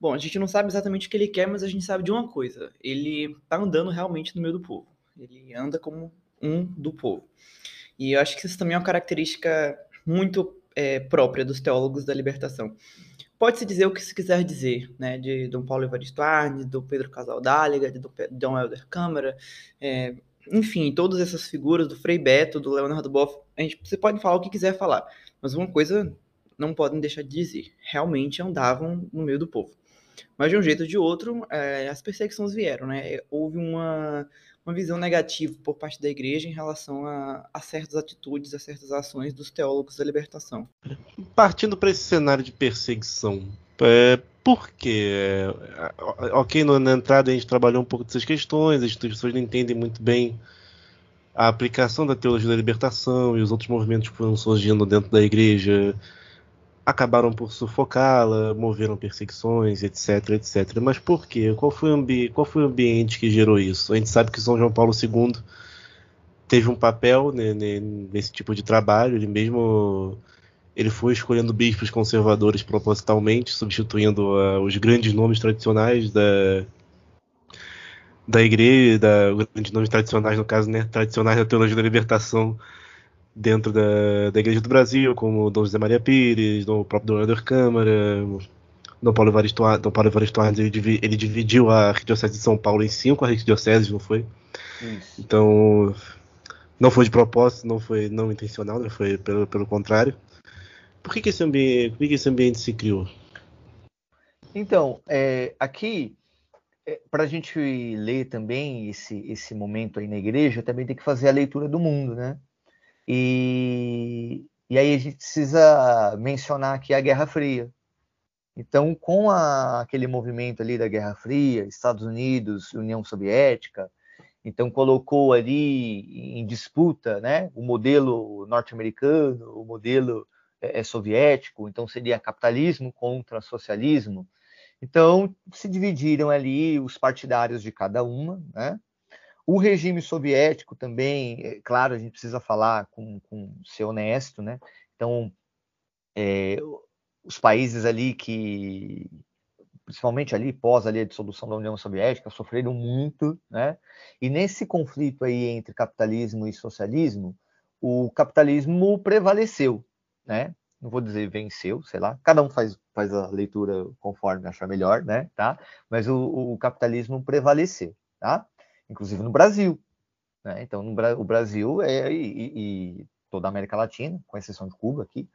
bom, a gente não sabe exatamente o que ele quer, mas a gente sabe de uma coisa: ele tá andando realmente no meio do povo. Ele anda como um do povo. E eu acho que isso também é uma característica muito é, própria dos teólogos da libertação. Pode-se dizer o que se quiser dizer, né, de Dom Paulo Evaristo Arnes, do Pedro Casaldáliga, de Dom Helder Câmara, é, enfim, todas essas figuras do Frei Beto, do Leonardo Boff, a gente, você pode falar o que quiser falar, mas uma coisa não podem deixar de dizer, realmente andavam no meio do povo. Mas de um jeito ou de outro, é, as perseguições vieram, né? Houve uma, uma visão negativa por parte da igreja em relação a, a certas atitudes, a certas ações dos teólogos da libertação. Partindo para esse cenário de perseguição, é, por quê? É, ok, na entrada a gente trabalhou um pouco dessas questões, as instituições não entendem muito bem a aplicação da teologia da libertação e os outros movimentos que foram surgindo dentro da igreja acabaram por sufocá-la, moveram perseguições, etc, etc. Mas por quê? Qual foi, o qual foi o ambiente que gerou isso? A gente sabe que São João Paulo II teve um papel né, nesse tipo de trabalho, ele mesmo ele foi escolhendo bispos conservadores propositalmente, substituindo uh, os grandes nomes tradicionais da, da igreja, da, os grandes nomes tradicionais, no caso, né, tradicionais da teologia da libertação dentro da, da Igreja do Brasil, como Dom José Maria Pires, Dom próprio Dom Helder Câmara, Dom Paulo Evaristo, Dom Paulo Evaristo Arnes, ele, ele, dividiu a Arquidiocese de São Paulo em cinco arquidioceses, não foi? Isso. Então, não foi de propósito, não foi não intencional, né, foi pelo, pelo contrário. Por que, que, esse, ambiente, por que, que esse ambiente se criou? Então, é, aqui, é, para a gente ler também esse, esse momento aí na igreja, também tem que fazer a leitura do mundo, né? E, e aí a gente precisa mencionar aqui a Guerra Fria. Então, com a, aquele movimento ali da Guerra Fria, Estados Unidos, União Soviética, então colocou ali em disputa, né, o modelo norte-americano, o modelo é, é, soviético, então seria capitalismo contra socialismo. Então se dividiram ali os partidários de cada uma, né? O regime soviético também, é, claro, a gente precisa falar com, com ser honesto, né? Então, é, os países ali que, principalmente ali pós ali a dissolução da União Soviética, sofreram muito, né? E nesse conflito aí entre capitalismo e socialismo, o capitalismo prevaleceu, né? Não vou dizer venceu, sei lá. Cada um faz, faz a leitura conforme achar melhor, né? Tá? Mas o, o capitalismo prevaleceu, tá? Inclusive no Brasil. Né? Então, no, o Brasil é, e, e, toda a América Latina, com exceção de Cuba aqui,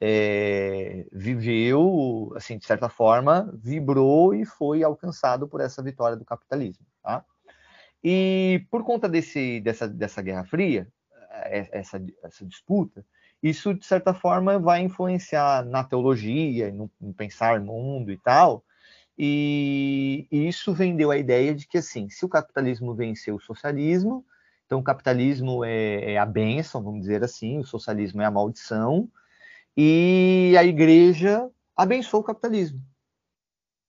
é, viveu, assim, de certa forma, vibrou e foi alcançado por essa vitória do capitalismo. Tá? E por conta desse, dessa, dessa Guerra Fria, é, essa, essa disputa, isso, de certa forma, vai influenciar na teologia, no, no pensar mundo e tal, e, e, isso vendeu a ideia de que, assim, se o capitalismo venceu o socialismo, então o capitalismo é, é a bênção, vamos dizer assim, o socialismo é a maldição, e a igreja abençoou o capitalismo.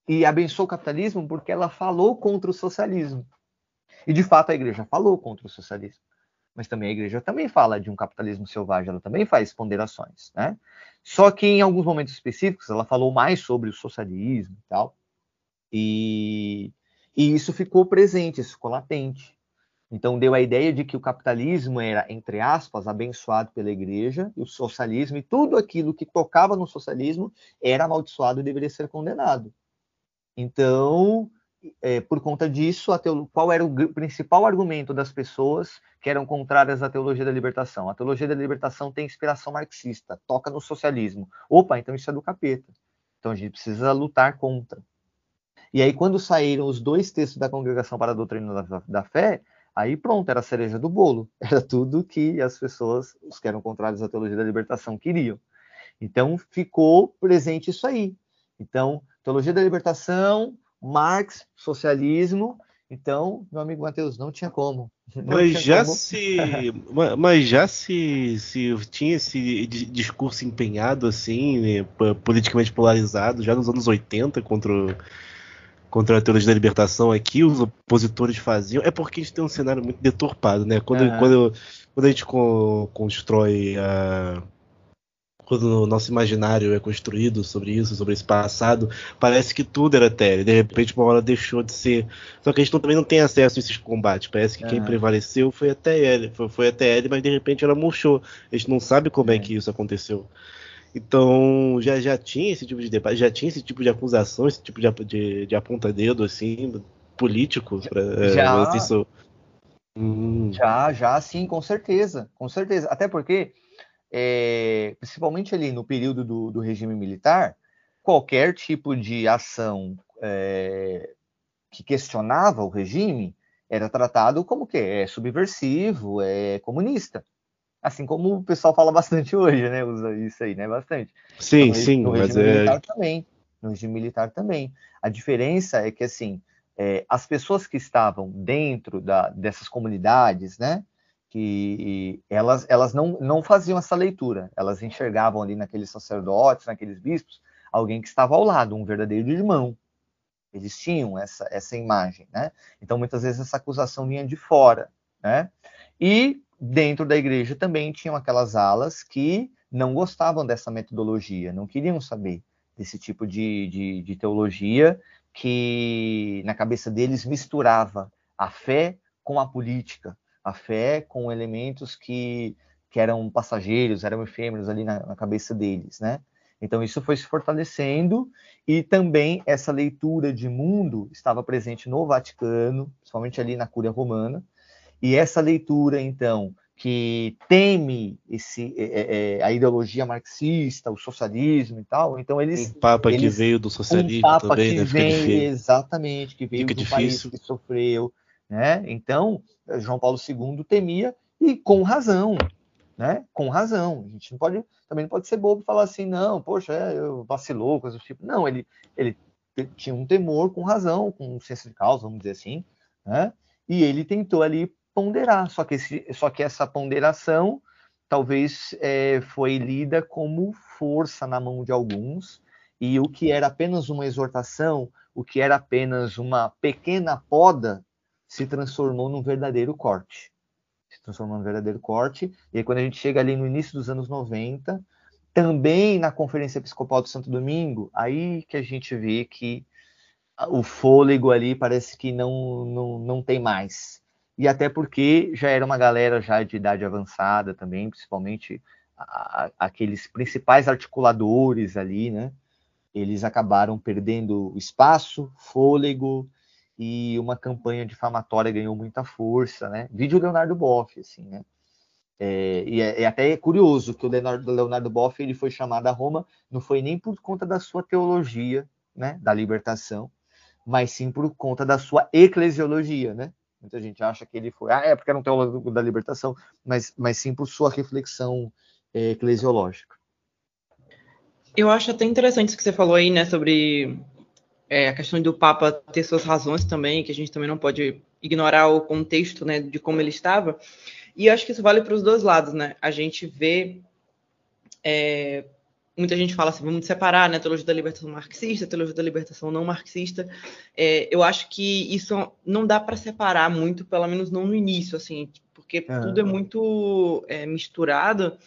E abençoou o capitalismo porque ela falou contra o socialismo. E de fato a igreja falou contra o socialismo. Mas também a igreja também fala de um capitalismo selvagem, ela também faz ponderações, né? Só que em alguns momentos específicos ela falou mais sobre o socialismo e tal. E, e isso ficou presente, isso ficou latente. Então deu a ideia de que o capitalismo era, entre aspas, abençoado pela igreja, e o socialismo e tudo aquilo que tocava no socialismo era amaldiçoado e deveria ser condenado. Então, é, por conta disso, qual era o principal argumento das pessoas que eram contrárias à teologia da libertação? A teologia da libertação tem inspiração marxista, toca no socialismo. Opa, então isso é do capeta. Então a gente precisa lutar contra. E aí, quando saíram os dois textos da Congregação para a Doutrina da, da Fé, Aí pronto, era a cereja do bolo. Era tudo que as pessoas, os que eram contrários à teologia da libertação, queriam. Então ficou presente isso aí. Então, teologia da libertação, Marx, socialismo. Então, meu amigo Mateus, não tinha como. Não mas tinha já como. se, mas já se, se tinha esse discurso empenhado assim, né, politicamente polarizado, já nos anos 80 contra o contra a teologia da libertação aqui, os opositores faziam, é porque a gente tem um cenário muito deturpado, né? Quando, quando, quando a gente co- constrói a. Quando o nosso imaginário é construído sobre isso, sobre esse passado, parece que tudo era tele. De repente, uma hora deixou de ser. Só que a gente não- também não tem acesso a esses combates. Parece que quem prevaleceu foi a TL. Foi, foi a TL, mas de repente ela murchou. A gente não sabe como é, que isso aconteceu. Então, já, já tinha esse tipo de debate, já tinha esse tipo de acusação, esse tipo de, de, de aponta-dedo, assim, político. Pra, é, Já. assim, so- Hum, Já, já, sim, com certeza, com certeza. Até porque, é, principalmente ali no período do, do regime militar, qualquer tipo de ação é, que questionava o regime era tratado como que é subversivo, é comunista. Assim como o pessoal fala bastante hoje, né? Usa isso aí, né? Bastante. Sim, regi- sim, no mas regime é. militar também. No regime militar também. A diferença é que, assim, é, as pessoas que estavam dentro da- dessas comunidades, né, que elas, elas não, não faziam essa leitura. Elas enxergavam ali naqueles sacerdotes, naqueles bispos, alguém que estava ao lado, um verdadeiro irmão. Eles tinham essa, essa imagem, né? Então, muitas vezes, essa acusação vinha de fora, né? E dentro da igreja também tinham aquelas alas que não gostavam dessa metodologia, não queriam saber desse tipo de, de, de teologia que na cabeça deles misturava a fé com a política, a fé com elementos que, que eram passageiros, eram efêmeros ali na, na cabeça deles, né? Então isso foi se fortalecendo e também essa leitura de mundo estava presente no Vaticano, principalmente ali na Cúria Romana, e essa leitura então que teme esse, é, é, a ideologia marxista, o socialismo e tal, então eles Um papa que eles- veio do um socialismo papa também, que né? Vem difícil. exatamente que veio Fica de um país difícil. que sofreu, né? Então João Paulo II temia e com razão, né? Com razão. A gente não pode também não pode ser bobo e falar assim, não, poxa, é, eu vacilou, coisa do tipo. Não, ele ele tinha um temor com razão, com senso de causa, vamos dizer assim, né? E ele tentou ali ponderar, só que esse, só que essa ponderação talvez é, foi lida como força na mão de alguns e o que era apenas uma exortação, o que era apenas uma pequena poda, se transformou num verdadeiro corte. Se transformou num verdadeiro corte. E aí, quando a gente chega ali no início dos anos 90, também na Conferência Episcopal do Santo Domingo, aí que a gente vê que o fôlego ali parece que não, não, não tem mais. E até porque já era uma galera já de idade avançada também, principalmente a- a- aqueles principais articuladores ali, né? Eles acabaram perdendo espaço, fôlego e uma campanha difamatória ganhou muita força, né? Vídeo Leonardo Boff, assim, né? É, e é, é, até curioso que o Leonardo, Leonardo Boff ele foi chamado a Roma, não foi nem por conta da sua teologia, né, da libertação, mas sim por conta da sua eclesiologia, né? Muita gente acha que ele foi, ah, é porque era um teólogo da libertação, mas, mas sim por sua reflexão é, eclesiológica. Eu acho até interessante isso que você falou aí, né, sobre é, a questão do Papa ter suas razões também, que a gente também não pode ignorar o contexto, né, de como ele estava. E acho que isso vale para os dois lados, né? A gente vê. É, muita gente fala assim, vamos separar, né? Teologia da libertação marxista, teologia da libertação não marxista. É, eu acho que isso não dá para separar muito, pelo menos não no início, assim, porque é. tudo é muito é, misturado.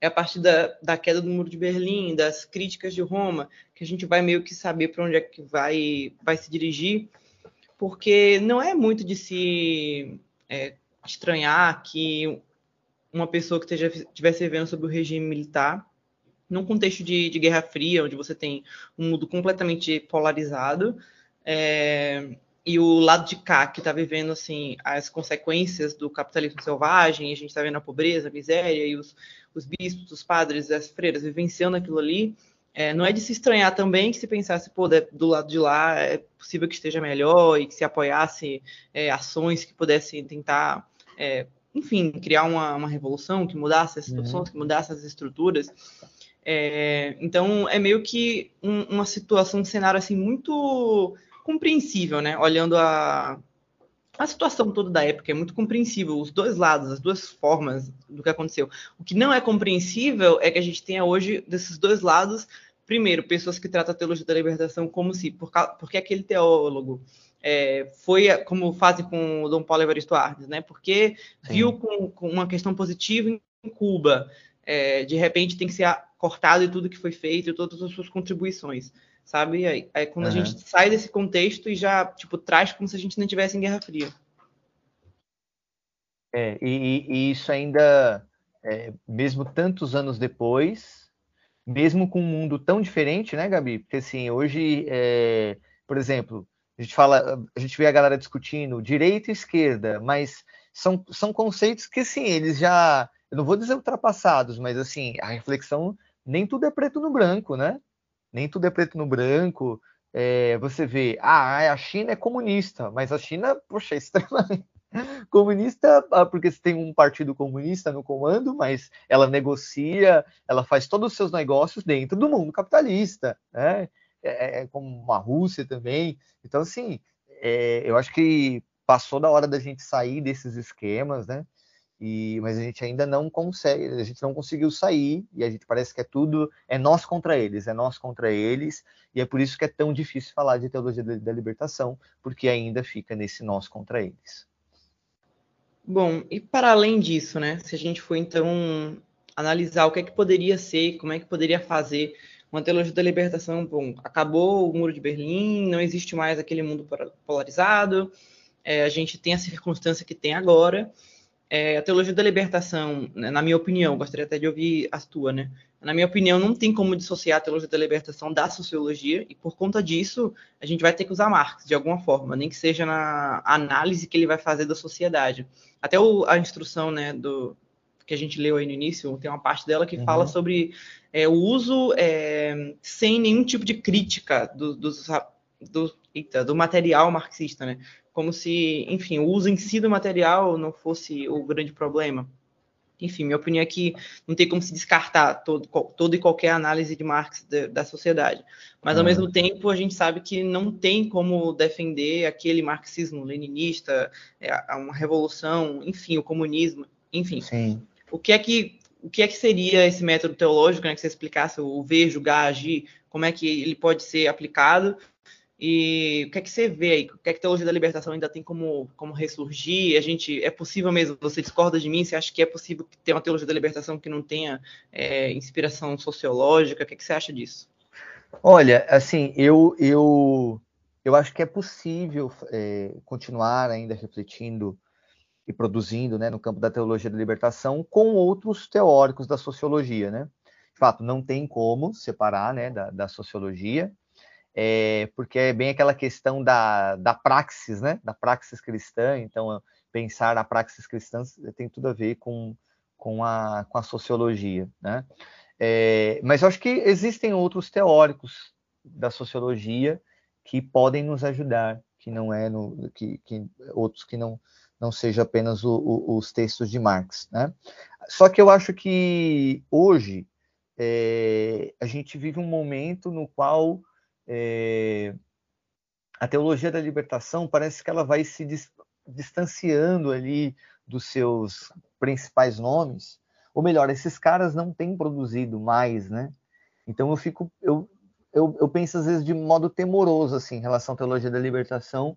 É a partir da, da queda do muro de Berlim, das críticas de Roma, que a gente vai meio que saber para onde é que vai, vai se dirigir, porque não é muito de se é, estranhar que uma pessoa que estivesse vivendo sobre o regime militar, num contexto de, de, Guerra Fria, onde você tem um mundo completamente polarizado, é, e o lado de cá, que está vivendo assim as consequências do capitalismo selvagem, a gente está vendo a pobreza, a miséria, e os, os bispos, os padres, as freiras vivenciando aquilo ali, é, não é de se estranhar também que se pensasse, pô, do lado de lá é possível que esteja melhor e que se apoiasse é, ações que pudessem tentar é, enfim, criar uma, uma, revolução que mudasse as situações, uhum. que mudasse as estruturas. É, então, é meio que um, uma situação, um cenário assim muito compreensível, né? Olhando a, a situação toda da época, é muito compreensível, os dois lados, as duas formas do que aconteceu. O que não é compreensível é que a gente tenha hoje, desses dois lados, primeiro, pessoas que tratam a teologia da libertação como se, por, porque aquele teólogo é, foi como fazem com o Dom Paulo Evaristo Arnes, né? Porque Sim. viu com, com, uma questão positiva em Cuba, é, de repente tem que ser cortado e tudo que foi feito, e todas as suas contribuições, sabe? Aí, aí quando uhum. a gente sai desse contexto e já tipo traz como se a gente não tivesse em Guerra Fria. É, e, e isso ainda, é, mesmo tantos anos depois, mesmo com um mundo tão diferente, né, Gabi? Porque assim, hoje, é, por exemplo, a gente fala, a gente vê a galera discutindo direita e esquerda, mas são, são conceitos que, sim, eles já, eu não vou dizer ultrapassados, mas assim, a reflexão, nem tudo é preto no branco, né? Nem tudo é preto no branco. É, você vê, ah, a China é comunista, mas a China, poxa, é extremamente comunista, ah, porque você tem um partido comunista no comando, mas ela negocia, ela faz todos os seus negócios dentro do mundo capitalista, né? É, é, é, como a Rússia também. Então, assim, é, eu acho que passou da hora da gente sair desses esquemas, né? E, mas a gente ainda não consegue, a gente não conseguiu sair, e a gente parece que é tudo, é nós contra eles, é nós contra eles, e é por isso que é tão difícil falar de teologia da, da libertação, porque ainda fica nesse nós contra eles. Bom, e para além disso, né, se a gente for então analisar o que é que poderia ser, como é que poderia fazer uma teologia da libertação, bom, acabou o muro de Berlim, não existe mais aquele mundo polarizado, é, a gente tem a circunstância que tem agora. É, a teologia da libertação, né, na minha opinião, gostaria até de ouvir a tua, né? Na minha opinião, não tem como dissociar a teologia da libertação da sociologia, e por conta disso, a gente vai ter que usar Marx de alguma forma, nem que seja na análise que ele vai fazer da sociedade. Até o, a instrução né, do, que a gente leu aí no início, tem uma parte dela que uhum. fala sobre é, o uso é, sem nenhum tipo de crítica do, do, do, eita, do material marxista, né? Como se, enfim, o uso em si do material não fosse o grande problema. Enfim, minha opinião é que não tem como se descartar todo, toda e qualquer análise de Marx de, da sociedade. Mas, ao uhum. mesmo tempo, a gente sabe que não tem como defender aquele marxismo leninista, é, uma revolução, enfim, o comunismo, enfim. Sim o que é que o que é que seria esse método teológico, né, que você explicasse o ver, julgar, agir, como é que ele pode ser aplicado e o que é que você vê aí? O que é que a teologia da libertação ainda tem como, como ressurgir? A gente é possível mesmo? Você discorda de mim? Você acha que é possível ter uma teologia da libertação que não tenha é, inspiração sociológica? O que, é que você acha disso? Olha, assim, eu eu eu acho que é possível é, continuar ainda refletindo e produzindo né, no campo da teologia da libertação com outros teóricos da sociologia. Né? De fato, não tem como separar né, da, da sociologia, é, porque é bem aquela questão da, da praxis, né, da praxis cristã. Então, pensar na praxis cristã tem tudo a ver com, com a, com a sociologia, né? É, mas eu acho que existem outros teóricos da sociologia que podem nos ajudar, que não é no, que, que outros que não não seja apenas o, o, os textos de Marx, né? Só que eu acho que hoje é, a gente vive um momento no qual é, a teologia da libertação parece que ela vai se dis distanciando ali dos seus principais nomes, ou melhor, esses caras não têm produzido mais, né? Então eu fico, eu, eu, eu penso às vezes de modo temoroso assim, em relação à teologia da libertação,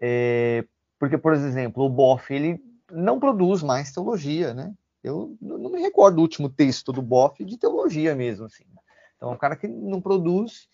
é, porque por exemplo o Boff ele não produz mais teologia, né? Eu não me recordo do último texto do Boff de teologia mesmo, assim. Então é um cara que não produz.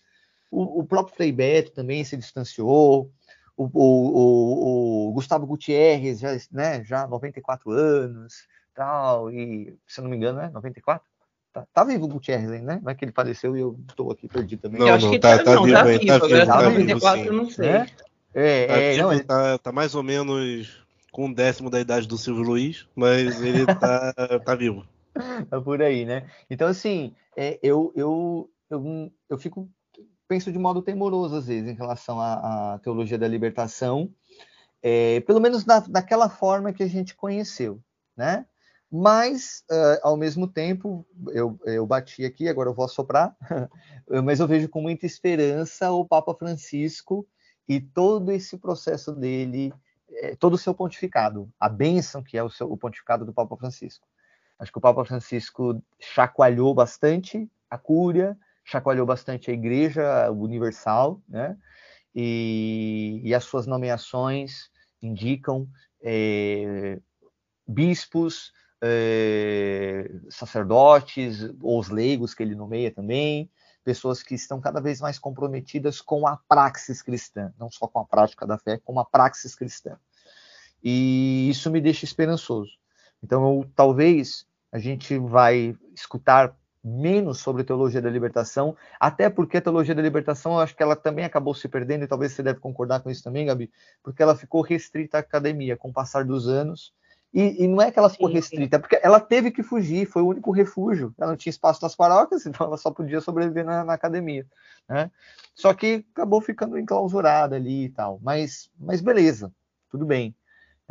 O, o próprio Frei Beto também se distanciou. O, o, o, Gustavo Gutierrez já, né, já 94 anos, tal, e se eu não me engano, né, 94? Tá, tá vivo o Gutierrez ainda, né? Não é que ele faleceu e eu estou aqui perdido também. Não, eu acho não, que tá, tá, tá, vivo, tá vivo, tá vivo, tá 94 eu não sei. É, é, tá, é, não, ele... tá, tá mais ou menos com um décimo da idade do Silvio Luiz, mas ele tá, tá vivo. Tá por aí, né? Então, assim, é, eu, eu, eu, eu fico penso de modo temoroso, às vezes, em relação à, à teologia da libertação, é, pelo menos na, daquela forma que a gente conheceu, né? Mas, uh, ao mesmo tempo, eu, eu bati aqui, agora eu vou assoprar, mas eu vejo com muita esperança o Papa Francisco e todo esse processo dele é, todo o seu pontificado, a bênção que é o, seu, o pontificado do Papa Francisco. Acho que o Papa Francisco chacoalhou bastante a cúria, chacoalhou bastante a Igreja Universal, né? E, e as suas nomeações indicam é, bispos, é, sacerdotes, ou os leigos que ele nomeia também, pessoas que estão cada vez mais comprometidas com a praxis cristã, não só com a prática da fé, com a praxis cristã. E isso me deixa esperançoso. Então, eu, talvez a gente vai escutar menos sobre teologia da libertação, até porque a teologia da libertação, eu acho que ela também acabou se perdendo, e talvez você deve concordar com isso também, Gabi, porque ela ficou restrita à academia com o passar dos anos, e, e, não é que ela ficou restrita, é porque ela teve que fugir, foi o único refúgio. Ela não tinha espaço nas paróquias, então ela só podia sobreviver na, na academia. Né? Só que acabou ficando enclausurada ali e tal. Mas, mas beleza, tudo bem.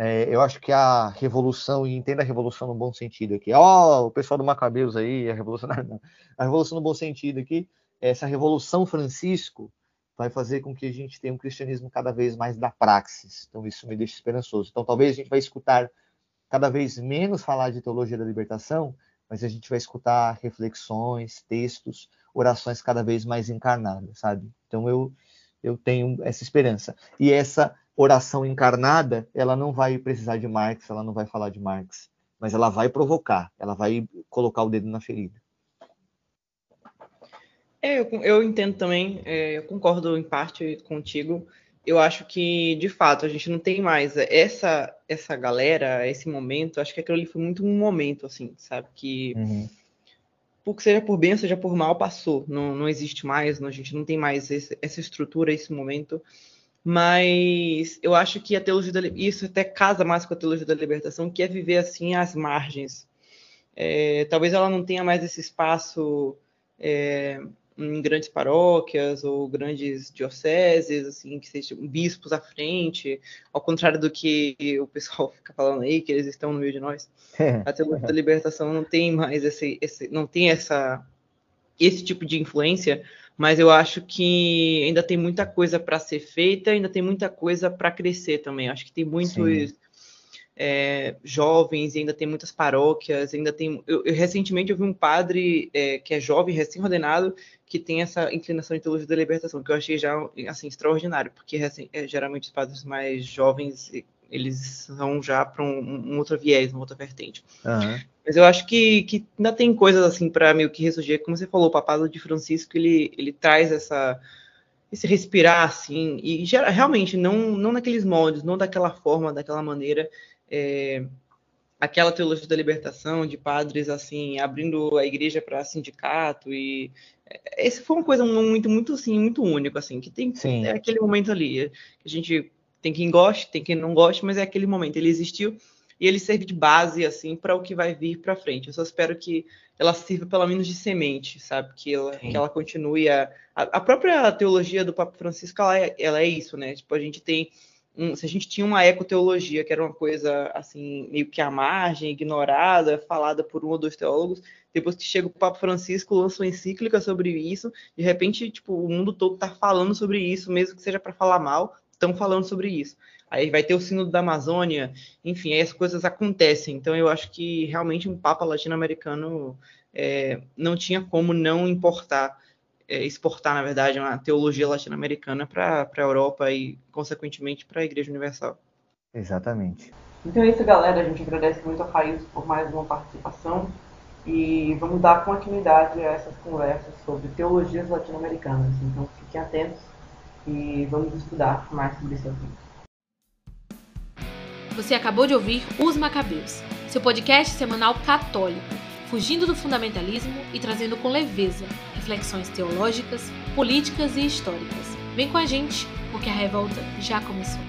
É, eu acho que a revolução, e entenda a revolução no bom sentido aqui, ó, oh, o pessoal do Macabeus aí, a revolução, a revolução no bom sentido aqui, essa revolução Francisco vai fazer com que a gente tenha um cristianismo cada vez mais da praxis. Então isso me deixa esperançoso. Então talvez a gente vai escutar cada vez menos falar de teologia da libertação, mas a gente vai escutar reflexões, textos, orações cada vez mais encarnadas, sabe? Então eu eu tenho essa esperança. E essa oração encarnada, ela não vai precisar de Marx, ela não vai falar de Marx, mas ela vai provocar, ela vai colocar o dedo na ferida. É, eu, eu entendo também, é, eu concordo em parte contigo eu acho que, de fato, a gente não tem mais essa essa galera, esse momento, acho que aquilo ali foi muito um momento, assim, sabe? Que, uhum. por seja por bem, seja por mal, passou. Não, não existe mais, não, a gente não tem mais esse, essa estrutura, esse momento. Mas eu acho que a teologia da isso até casa mais com a teologia da libertação, que é viver assim às margens. É, talvez ela não tenha mais esse espaço é, em grandes paróquias ou grandes dioceses, assim, que sejam bispos à frente, ao contrário do que o pessoal fica falando aí, que eles estão no meio de nós. A teologia da libertação não tem mais esse, esse não tem essa esse tipo de influência, mas eu acho que ainda tem muita coisa para ser feita, ainda tem muita coisa para crescer também. Acho que tem muitos é, jovens, ainda tem muitas paróquias, ainda tem. Eu, eu recentemente eu vi um padre é, que é jovem, recém-ordenado, que tem essa inclinação em teologia da libertação, que eu achei já assim extraordinário, porque assim, é, geralmente os padres mais jovens eles são já para um, um, outro viés, uma outra vertente. Uhum. Mas eu acho que, que ainda tem coisas assim para meio que ressurgir, como você falou, o papado de Francisco ele, ele traz essa esse respirar assim e gera, realmente não não naqueles moldes, não daquela forma, daquela maneira é, aquela teologia da libertação de padres assim abrindo a igreja para sindicato e é, esse foi uma coisa muito muito assim muito único assim que tem Sim. é aquele momento ali que a gente tem quem goste tem quem não goste mas é aquele momento ele existiu e ele serve de base assim para o que vai vir para frente. Eu só espero que ela sirva pelo menos de semente, sabe? Que ela, que ela continue a, a, própria teologia do Papa Francisco, ela é, ela é isso, né? Tipo, a gente tem um, se a gente tinha uma ecoteologia, que era uma coisa assim, meio que à margem, ignorada, falada por um ou dois teólogos, depois que chega o Papa Francisco, lança uma encíclica sobre isso, de repente, tipo, o mundo todo está falando sobre isso, mesmo que seja para falar mal, estão falando sobre isso. Aí vai ter o Sínodo da Amazônia, enfim, aí as coisas acontecem. Então eu acho que realmente um Papa latino-americano é, não tinha como não importar, é, exportar, na verdade, uma teologia latino-americana para a Europa e, consequentemente, para a Igreja Universal. Exatamente. Então é isso, galera. A gente agradece muito a Faís por mais uma participação e vamos dar continuidade a essas conversas sobre teologias latino-americanas. Então fiquem atentos e vamos estudar mais sobre esse assunto. Você acabou de ouvir Os Macabeus, seu podcast semanal católico, fugindo do fundamentalismo e trazendo com leveza reflexões teológicas, políticas e históricas. Vem com a gente, porque a revolta já começou.